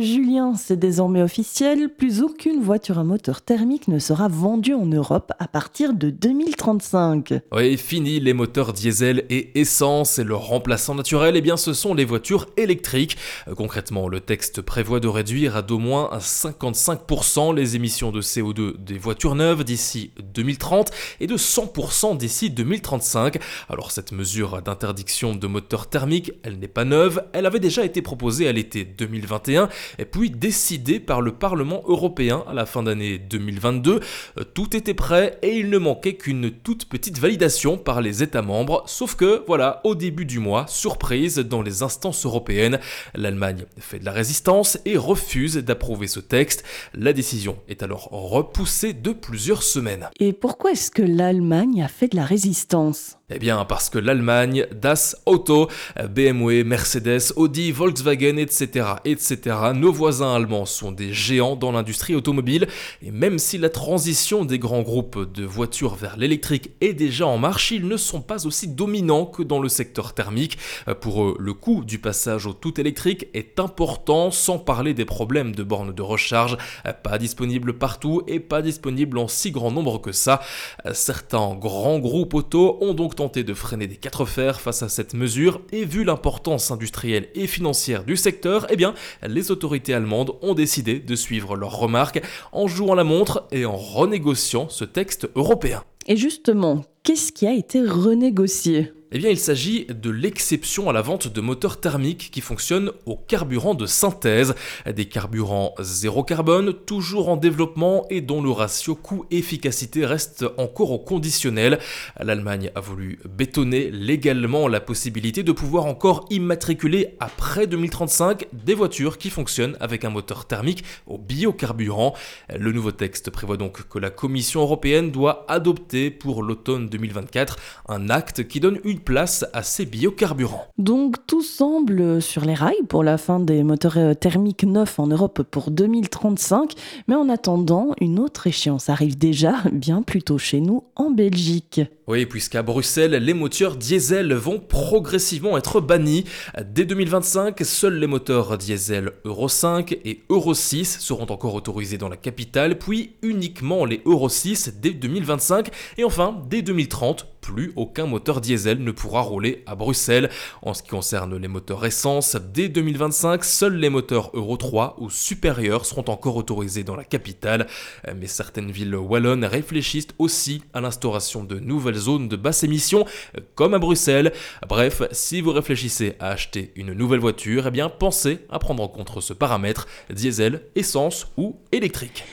Julien, c'est désormais officiel, plus aucune voiture à moteur thermique ne sera vendue en Europe à partir de 2035. Oui, fini les moteurs diesel et essence et leur remplaçant naturel, eh bien ce sont les voitures électriques. Euh, concrètement, le texte prévoit de réduire à d'au moins 55% les émissions de CO2 des voitures neuves d'ici 2030 et de 100% d'ici 2035. Alors cette mesure d'interdiction de moteurs thermiques, elle n'est pas neuve, elle avait déjà été proposée à l'été 2021 et puis décidé par le Parlement européen à la fin d'année 2022. Euh, tout était prêt et il ne manquait qu'une toute petite validation par les États membres, sauf que, voilà, au début du mois, surprise, dans les instances européennes, l'Allemagne fait de la résistance et refuse d'approuver ce texte. La décision est alors repoussée de plusieurs semaines. Et pourquoi est-ce que l'Allemagne a fait de la résistance? Eh bien, parce que l'Allemagne, Das Auto, BMW, Mercedes, Audi, Volkswagen, etc., etc., nos voisins allemands sont des géants dans l'industrie automobile, et même si la transition des grands groupes de voitures vers l'électrique est déjà en marche, ils ne sont pas aussi dominants que dans le secteur thermique. Pour eux, le coût du passage au tout électrique est important, sans parler des problèmes de bornes de recharge, pas disponibles partout et pas disponibles en si grand nombre que ça. Certains grands groupes auto ont donc tenté de freiner des quatre fers face à cette mesure et vu l'importance industrielle et financière du secteur, eh bien, les autorités allemandes ont décidé de suivre leurs remarques en jouant la montre et en renégociant ce texte européen. Et justement, qu'est-ce qui a été renégocié? Eh bien, il s'agit de l'exception à la vente de moteurs thermiques qui fonctionnent au carburant de synthèse, des carburants zéro carbone, toujours en développement et dont le ratio coût-efficacité reste encore au conditionnel. L'Allemagne a voulu bétonner légalement la possibilité de pouvoir encore immatriculer après 2035 des voitures qui fonctionnent avec un moteur thermique au biocarburant. Le nouveau texte prévoit donc que la Commission européenne doit adopter pour l'automne 2024 un acte qui donne une place à ces biocarburants. Donc tout semble sur les rails pour la fin des moteurs euh, thermiques neufs en Europe pour 2035, mais en attendant, une autre échéance arrive déjà bien plus tôt chez nous en Belgique. Oui, puisqu'à Bruxelles, les moteurs diesel vont progressivement être bannis. Dès 2025, seuls les moteurs diesel Euro 5 et Euro 6 seront encore autorisés dans la capitale, puis uniquement les Euro 6 dès 2025, et enfin, dès 2030, plus aucun moteur diesel ne pourra rouler à Bruxelles. En ce qui concerne les moteurs essence, dès 2025, seuls les moteurs Euro 3 ou supérieurs seront encore autorisés dans la capitale. Mais certaines villes wallonnes réfléchissent aussi à l'instauration de nouvelles zones de basse émission, comme à Bruxelles. Bref, si vous réfléchissez à acheter une nouvelle voiture, eh bien pensez à prendre en compte ce paramètre diesel, essence ou électrique.